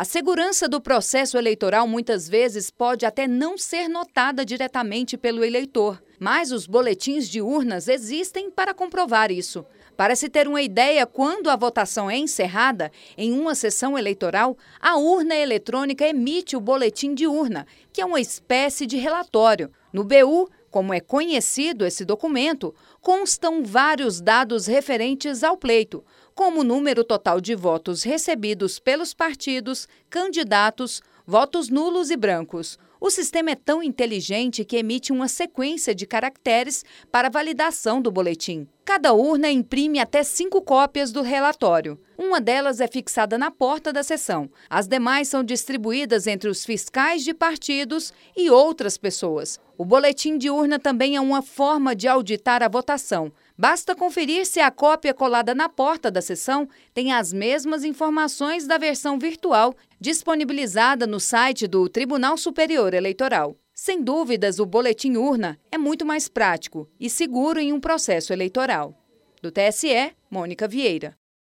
A segurança do processo eleitoral muitas vezes pode até não ser notada diretamente pelo eleitor, mas os boletins de urnas existem para comprovar isso. Para se ter uma ideia, quando a votação é encerrada em uma sessão eleitoral, a urna eletrônica emite o boletim de urna, que é uma espécie de relatório. No BU, como é conhecido esse documento, constam vários dados referentes ao pleito, como o número total de votos recebidos pelos partidos, candidatos, votos nulos e brancos. O sistema é tão inteligente que emite uma sequência de caracteres para validação do boletim. Cada urna imprime até cinco cópias do relatório. Uma delas é fixada na porta da sessão. As demais são distribuídas entre os fiscais de partidos e outras pessoas. O boletim de urna também é uma forma de auditar a votação. Basta conferir se a cópia colada na porta da sessão tem as mesmas informações da versão virtual disponibilizada no site do Tribunal Superior Eleitoral. Sem dúvidas, o boletim urna é muito mais prático e seguro em um processo eleitoral. Do TSE, Mônica Vieira.